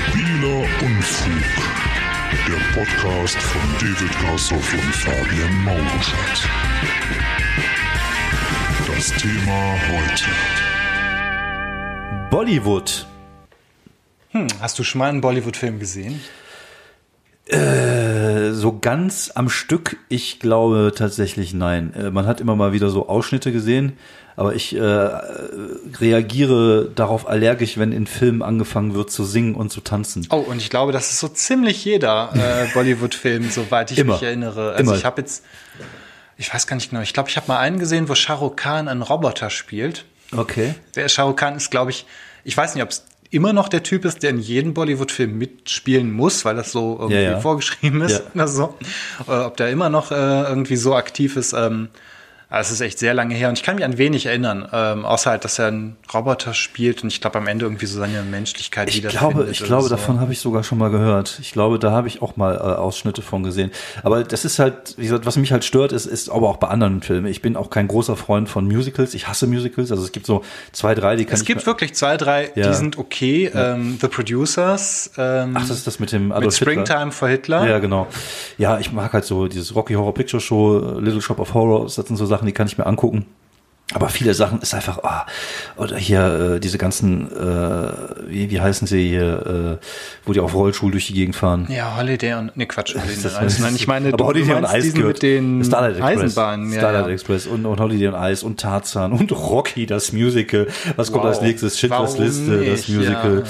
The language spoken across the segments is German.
Stabiler Unfug. Der Podcast von David Grassoff und Fabian Mauruschat. Das Thema heute. Bollywood. Hm, hast du schon mal einen Bollywood-Film gesehen? Äh, so ganz am Stück, ich glaube tatsächlich nein. Äh, man hat immer mal wieder so Ausschnitte gesehen, aber ich äh, reagiere darauf allergisch, wenn in Filmen angefangen wird zu singen und zu tanzen. Oh, und ich glaube, das ist so ziemlich jeder äh, Bollywood-Film, soweit ich Immer. mich erinnere. Also Immer. ich habe jetzt, ich weiß gar nicht genau, ich glaube, ich habe mal einen gesehen, wo Shah Rukh Khan einen Roboter spielt. Okay. Der Shah Rukh Khan ist, glaube ich, ich weiß nicht, ob es immer noch der Typ ist, der in jedem Bollywood-Film mitspielen muss, weil das so irgendwie Ja, ja. vorgeschrieben ist Ja. oder so. Oder ob der immer noch äh, irgendwie so aktiv ist. Ähm, aber es ist echt sehr lange her und ich kann mich an wenig erinnern, ähm, außer halt, dass er einen Roboter spielt und ich glaube am Ende irgendwie so seine Menschlichkeit Ich glaube, ich glaube, so. davon habe ich sogar schon mal gehört. Ich glaube, da habe ich auch mal äh, Ausschnitte von gesehen. Aber das ist halt, wie gesagt, was mich halt stört, ist, ist aber auch bei anderen Filmen. Ich bin auch kein großer Freund von Musicals. Ich hasse Musicals. Also es gibt so zwei, drei, die kann Es ich gibt wirklich zwei, drei, Ja. die sind okay. Ähm, The Producers, ähm, Ach, das ist das mit dem mit Adolf Hitler. Springtime for Hitler. Ja, genau. Ja, ich mag halt so dieses Rocky Horror Picture Show, äh, Little Shop of Horrors, das sind so Sachen, die kann ich mir angucken. Aber viele Sachen ist einfach, ah, oder hier äh, diese ganzen, äh, wie, wie heißen sie hier, äh, wo die auf Rollstuhl durch die Gegend fahren. Ja, Holiday und, ne Quatsch, Holiday Das und Eis. Nein, ich meine, aber du, Holiday du meinst Ice diesen mit den Starlight Express, Eisenbahnen. Ja, Starlight ja. Express und, und Holiday on Ice und Tarzan und Rocky, das Musical. Was kommt Wow. als nächstes? Schindlers Liste, das? Musical. Ja.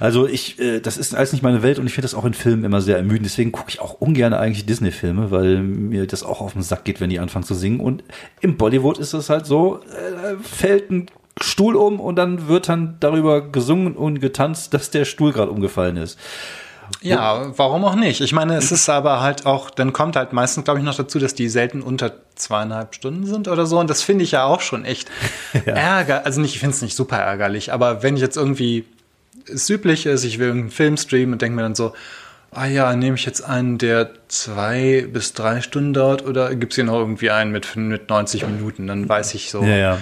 Also ich, äh, das ist alles nicht meine Welt und ich finde das auch in Filmen immer sehr ermüdend. Deswegen gucke ich auch ungern eigentlich Disney-Filme, weil mir das auch auf den Sack geht, wenn die anfangen zu singen. Und im Bollywood ist es halt so, äh, fällt ein Stuhl um und dann wird dann darüber gesungen und getanzt, dass der Stuhl gerade umgefallen ist. Ja, warum auch nicht? Ich meine, es ist aber halt auch, dann kommt halt meistens, glaube ich, noch dazu, dass die selten unter zweieinhalb Stunden sind oder so. Und das finde ich ja auch schon echt ärger. Also nicht, ich finde es nicht super ärgerlich, aber wenn ich jetzt irgendwie es üblich ist, ich will irgendeinen Film streamen und denke mir dann so, ah ja, nehme ich jetzt einen, der zwei bis drei Stunden dauert oder gibt es hier noch irgendwie einen mit, mit 90 Minuten? Dann weiß ich so Ja, ja.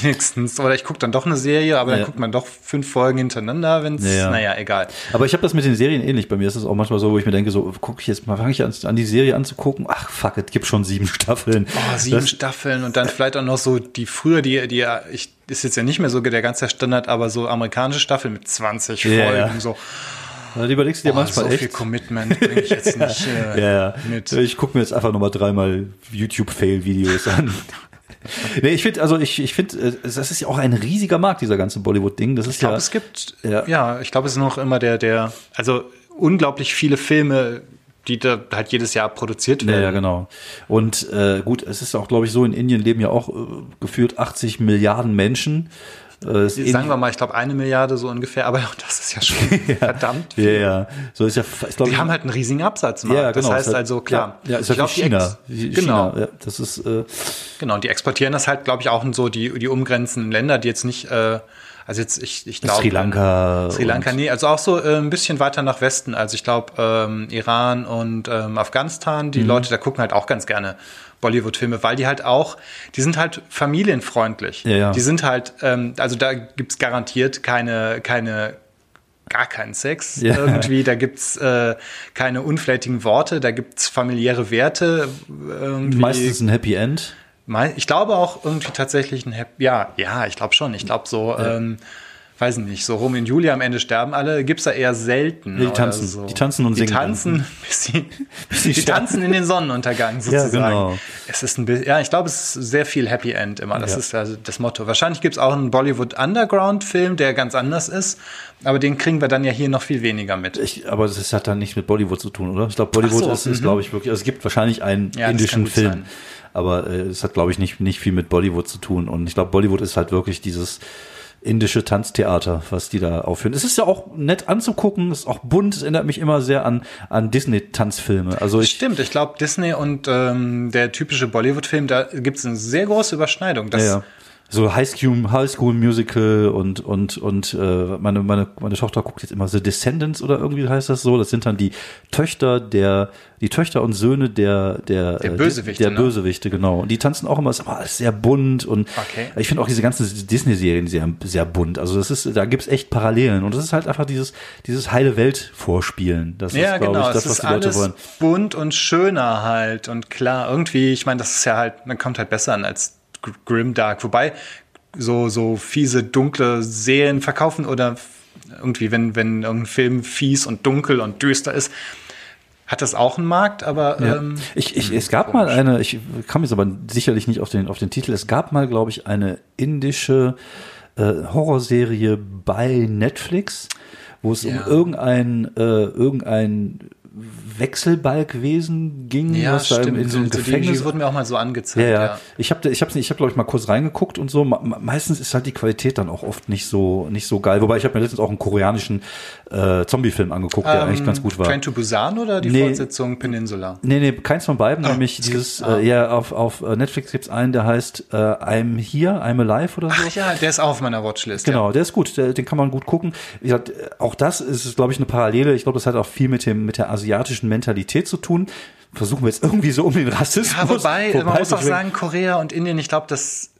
wenigstens. Oder ich gucke dann doch eine Serie, aber dann Ja. guckt man doch fünf Folgen hintereinander, wenn es, Ja, ja. naja, egal. Aber ich habe das mit den Serien ähnlich. Bei mir ist es auch manchmal so, wo ich mir denke, so gucke ich jetzt mal, fange ich an, an die Serie anzugucken. Ach fuck, es gibt schon sieben Staffeln. Oh, sieben Das- Staffeln und dann vielleicht auch noch so die früher, die, die ich, ist jetzt ja nicht mehr so der ganze Standard, aber so amerikanische Staffel mit 20 Ja, Folgen, so, Da überlegst du dir oh, manchmal so echt. viel Commitment bringe ich jetzt nicht äh, Ja, ja. mit. Ich gucke mir jetzt einfach nochmal dreimal YouTube-Fail-Videos an. nee, ich finde, also ich, ich finde, äh, das ist ja auch ein riesiger Markt, dieser ganze Bollywood-Ding. Das ist Ich glaube, ja. es gibt, Ja. ja, ich glaube, es ist noch immer der, der, also unglaublich viele Filme, die da halt jedes Jahr produziert Ja, werden. ja, genau. Und äh, gut, es ist auch, glaube ich, so, in Indien leben ja auch äh, gefühlt 80 Milliarden Menschen. Äh, Sagen wir mal, ich glaube, eine Milliarde so ungefähr, aber auch das ist ja schon verdammt Ja, ja. So ist ja, ich glaube, Die haben halt einen riesigen Absatzmarkt. ja, genau. Das heißt halt- also, klar. Ja, ja ist ich ja glaub, China. Genau. China. Ja, das ist, äh, Genau, und die exportieren das halt, glaube ich, auch in so die, die umgrenzenden Länder, die jetzt nicht, äh, also jetzt, ich, ich glaube. Sri Lanka. Sri Lanka, nee, also auch so äh, ein bisschen weiter nach Westen. Also ich glaube, ähm, Iran und ähm, Afghanistan, Mhm. die Leute, da gucken halt auch ganz gerne Bollywood-Filme, weil die halt auch, die sind halt familienfreundlich. Ja, ja. Die sind halt, ähm, also da gibt's garantiert keine, keine gar keinen Sex Ja. irgendwie, da gibt's äh, keine unflätigen Worte, da gibt's familiäre Werte. Irgendwie. Meistens ein Happy End. Ich glaube auch irgendwie tatsächlich ein Happy. Ja, ja, ich glaube schon. Ich glaube so, ähm, weiß nicht, so Romeo und Julia am Ende sterben alle, gibt's da eher selten. Die oder tanzen. so. Die tanzen und die singen. Tanzen, bis sie, sie die tanzen in den Sonnenuntergang sozusagen. genau. Es ist ein bisschen, ja, ich glaube, es ist sehr viel Happy End immer. Das Ja. ist also das Motto. Wahrscheinlich gibt's auch einen Bollywood Underground Film, der ganz anders ist, aber den kriegen wir dann ja hier noch viel weniger mit. Ich, aber das hat dann nichts mit Bollywood zu tun, oder? Ich glaube, Bollywood so, ist, ist mhm. glaube ich, wirklich, also es gibt wahrscheinlich einen Ja, indischen Film, sein. aber äh, es hat, glaube ich, nicht, nicht viel mit Bollywood zu tun. Und ich glaube, Bollywood ist halt wirklich dieses indische Tanztheater, was die da aufführen. Es ist ja auch nett anzugucken, es ist auch bunt, es erinnert mich immer sehr an, an Disney-Tanzfilme. Also ich, Stimmt, ich glaube, Disney und ähm, der typische Bollywood-Film, da gibt's eine sehr große Überschneidung. Das, Ja, ja. So High School, High School Musical und und und äh, meine meine meine Tochter guckt jetzt immer The Descendants oder irgendwie heißt das so. Das sind dann die Töchter der die Töchter und Söhne der der Der äh, Bösewichte, der ne? Bösewichte genau. Und die tanzen auch immer, ist immer alles sehr bunt und Okay. ich finde auch diese ganzen Disney Serien sehr sehr bunt. Also das ist da gibt's echt Parallelen und das ist halt einfach dieses dieses heile Welt Vorspielen. Das Ja, ist glaube genau. ich das es was ist die Leute alles wollen. bunt und schöner halt. Und klar, irgendwie, ich meine, das ist ja halt, man kommt halt besser an als Grimdark. Wobei, so, so fiese, dunkle Serien verkaufen oder irgendwie, wenn, wenn irgendein Film fies und dunkel und düster ist, hat das auch einen Markt, aber Ja. ähm, ich, ich, es gab mal eine, ich kam jetzt aber sicherlich nicht auf den, auf den Titel, es gab mal, glaube ich, eine indische äh, Horrorserie bei Netflix, wo es Ja. um irgendein, äh, irgendein Wechselbalgwesen ging, ja, was da stimmt. in so einem die, Gefängnis die wurden mir auch mal so ja, angezeigt. ja. Ja, Ich habe ich hab's nicht, ich habe glaube ich mal kurz reingeguckt und so. Me- me- Meistens ist halt die Qualität dann auch oft nicht so nicht so geil. Wobei ich habe mir letztens auch einen koreanischen äh, Zombie-Film angeguckt, der eigentlich ganz gut war. Ähm, Train to Busan oder die Nee. Fortsetzung Peninsula? Nee, nee, keins von beiden, nämlich es dieses, ah. äh, ja, auf, auf äh, Netflix gibt's einen, der heißt äh, I'm Here, I'm Alive oder so. Ach ja, der ist auch auf meiner Watchlist. Genau, der ist gut, der, den kann man gut gucken. Wie gesagt, äh, auch das ist, glaube ich, eine Parallele. Ich glaube, das hat auch viel mit dem mit der asiatischen Mentalität zu tun. Versuchen wir jetzt irgendwie so um den Rassismus. Ja, wobei, man muss auch sagen, Korea und Indien, ich glaube, das,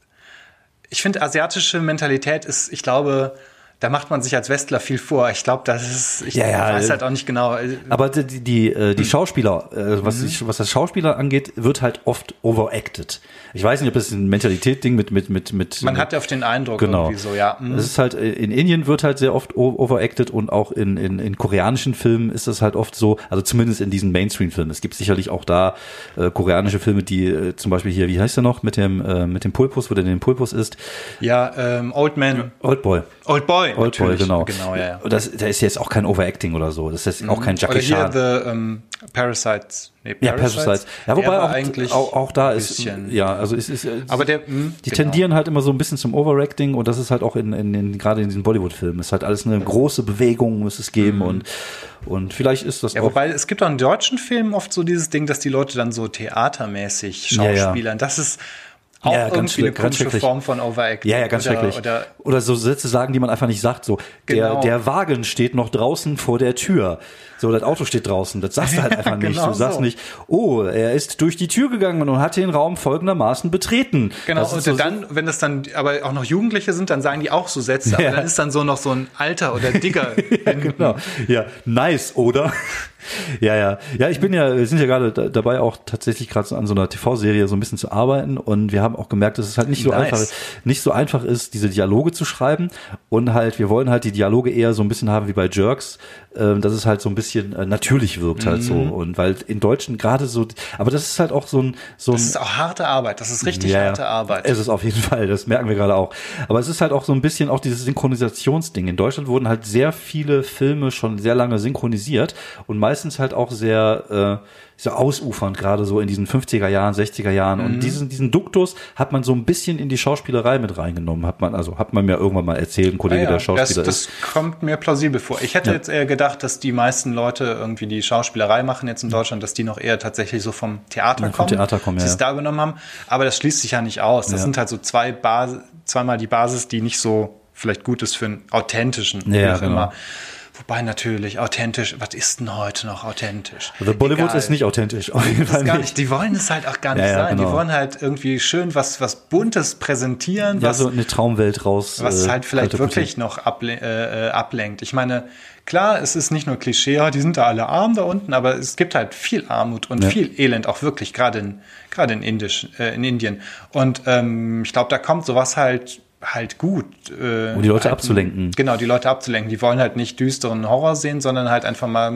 ich finde, asiatische Mentalität ist, ich glaube, da macht man sich als Westler viel vor. Ich glaube, das ist, ich Ja, ja, weiß halt auch nicht genau. Aber die, die, die, Hm. Schauspieler, äh, was, die, was das Schauspieler angeht, wird halt oft overacted. Ich weiß nicht, ob das ein Mentalität-Ding mit, mit, mit, mit. Man mit, hat ja oft den Eindruck Genau. irgendwie so, ja. hm. Es ist halt, äh, in Indien wird halt sehr oft overacted und auch in, in, in koreanischen Filmen ist es halt oft so, also zumindest in diesen Mainstream-Filmen. Es gibt sicherlich auch da äh, koreanische Filme, die äh, zum Beispiel hier, wie heißt der noch, mit dem, äh, mit dem Pulpus, wo der den Pulpus ist? Ja, ähm, Old Man, Oldboy. Old Boy, Oldboy, natürlich. genau. Genau, ja, ja. Das, da ist jetzt auch kein Overacting oder so. Das ist jetzt auch kein Oder Jackie hier Chan. The ähm, Parasites. Nee, Ja, Parasites. Ja, wobei auch, eigentlich auch, auch da ist, ja, also es ist, äh, Aber der, hm, die genau. tendieren halt immer so ein bisschen zum Overacting und das ist halt auch in, in, in gerade in diesen Bollywood-Filmen. Es ist halt alles eine große Bewegung, muss es geben und, und vielleicht ist das Mhm. Ja, auch. wobei es gibt auch in deutschen Filmen oft so dieses Ding, dass die Leute dann so theatermäßig Ja, ja. schauspielern. Das ist auch Ja, ganz irgendwie eine komische. Form von Overacting. ja, ja, ganz oder, schrecklich. Oder, Oder so Sätze sagen, die man einfach nicht sagt. So, der, Genau. der Wagen steht noch draußen vor der Tür. So, das Auto steht draußen. Das sagst du halt einfach nicht. Genau du sagst so. nicht, oh, er ist durch die Tür gegangen und hat den Raum folgendermaßen betreten. genau, und so- dann, wenn das dann aber auch noch Jugendliche sind, dann sagen die auch so Sätze, aber Ja. dann ist dann so noch so ein Alter oder Digger. Genau. Ja, nice, oder? ja, ja. Ja, ich bin ja, wir sind ja gerade da, dabei auch tatsächlich gerade so an so einer TV-Serie so ein bisschen zu arbeiten und wir haben auch gemerkt, dass es halt nicht so Nice. einfach, nicht so einfach ist, diese Dialoge zu schreiben und halt, wir wollen halt die Dialoge eher so ein bisschen haben wie bei Jerks, ähm, dass es halt so ein bisschen äh, natürlich wirkt halt so Mhm. und weil in Deutschen gerade so, aber das ist halt auch so ein, so ein, Das ist auch harte Arbeit. Das ist richtig ja, harte Arbeit. Es ist auf jeden Fall, das merken wir gerade auch. Aber es ist halt auch so ein bisschen auch dieses Synchronisationsding. In Deutschland wurden halt sehr viele Filme schon sehr lange synchronisiert und meistens halt auch sehr, äh, so ausufernd, gerade so in diesen 50er Jahren, 60er Jahren. Mhm. Und diesen, diesen Duktus hat man so ein bisschen in die Schauspielerei mit reingenommen. Hat man, also hat man mir irgendwann mal erzählt, ein Kollege, Ah ja, der Schauspieler das, ist. das kommt mir plausibel vor. Ich hätte Ja. jetzt eher gedacht, dass die meisten Leute irgendwie die Schauspielerei machen jetzt in Deutschland, dass die noch eher tatsächlich so vom Theater Ja, vom kommen. Theater kommen, ja, sie es da übernommen haben. Aber das schließt sich ja nicht aus. Das sind halt so zwei Basis, zweimal die Basis, die nicht so vielleicht gut ist für einen authentischen, Ja, wie auch genau. immer. Wobei natürlich authentisch, was ist denn heute noch authentisch? Also Bollywood Egal. ist nicht authentisch, auf jeden Fall nicht. nicht. Die wollen es halt auch gar nicht Ja, ja, sein. genau. Die wollen halt irgendwie schön was, was Buntes präsentieren, Ja, was, so eine Traumwelt raus. was äh, halt vielleicht wirklich noch able äh, äh, ablenkt. Ich meine, klar, es ist nicht nur Klischee, ja, die sind da alle arm da unten, aber es gibt halt viel Armut und Ja. viel Elend, auch wirklich, gerade in, gerade in, Indisch, äh, in Indien. Und ähm, ich glaube, da kommt sowas halt halt gut. Äh, Um die Leute halt, abzulenken. Genau, die Leute abzulenken. Die wollen halt nicht düsteren Horror sehen, sondern halt einfach mal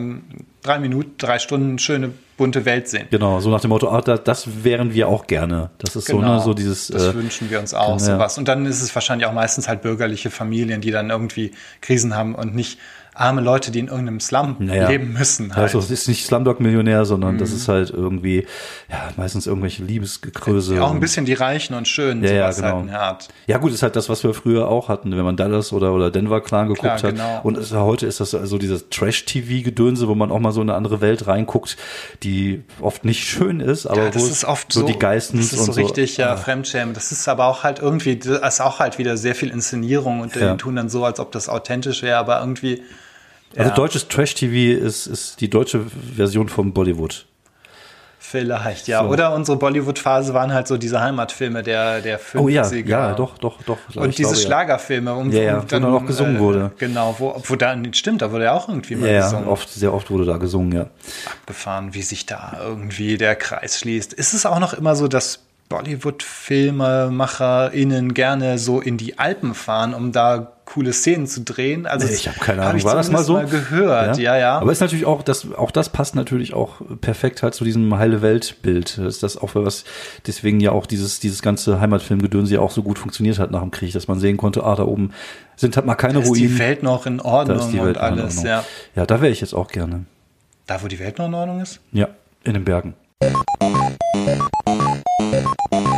drei Minuten, drei Stunden schöne, bunte Welt sehen. Genau, so nach dem Motto, ah, da, das wären wir auch gerne. Das ist so, ne, so dieses. Genau. das äh, wünschen wir uns auch, ja. sowas. Und dann ist es wahrscheinlich auch meistens halt bürgerliche Familien, die dann irgendwie Krisen haben und nicht arme Leute, die in irgendeinem Slum Naja. leben müssen. Halt. Also es ist nicht Slumdog-Millionär, sondern Mhm. das ist halt irgendwie, ja, meistens irgendwelche Liebesgekröse. auch ein bisschen die Reichen und Schönen, Ja, ja, halt genau. Art. Ja gut, ist halt das, was wir früher auch hatten, wenn man Dallas oder, oder Denver Clan geguckt Klar, hat. genau. Und es, heute ist das so dieses Trash-TV-Gedönse, wo man auch mal so in eine andere Welt reinguckt, die oft nicht schön ist, aber Ja, das ist oft so, so, die Geistens das ist so richtig, ja, Ah. Fremdschämen. Das ist aber auch halt irgendwie, das ist auch halt wieder sehr viel Inszenierung und Ja. die tun dann so, als ob das authentisch wäre, aber irgendwie, Also ja. deutsches Trash-TV ist, ist die deutsche Version vom Bollywood. Vielleicht, ja. So. Oder unsere Bollywood-Phase waren halt so diese Heimatfilme der, der 50er. Oh ja, ja, doch, doch, doch. Und diese glaube. Schlagerfilme. Um, Ja, ja, um wo dann auch gesungen wurde. Genau, wo, wo dann, stimmt, da wurde ja auch irgendwie mal Ja, ja, gesungen. oft, sehr oft wurde da gesungen, ja. abgefahren, wie sich da irgendwie der Kreis schließt. Ist es auch noch immer so, dass Bollywood-FilmemacherInnen gerne so in die Alpen fahren, um da coole Szenen zu drehen? Also Nee, ich habe keine hab Ahnung. ich War das mal so? Mal gehört, ja, ja. Aber ist natürlich auch, das, auch das passt natürlich auch perfekt halt zu diesem heile Weltbild. Das ist das auch was, deswegen ja auch dieses, dieses ganze Heimatfilmgedönse ja auch so gut funktioniert hat nach dem Krieg, dass man sehen konnte, ah, da oben sind halt mal keine da ist Ruinen. die Welt noch in da Ordnung ist die und Welt in alles, Ordnung. ja. Ja, da wäre ich jetzt auch gerne. Da, wo die Welt noch in Ordnung ist? Ja, in den Bergen. Thank you.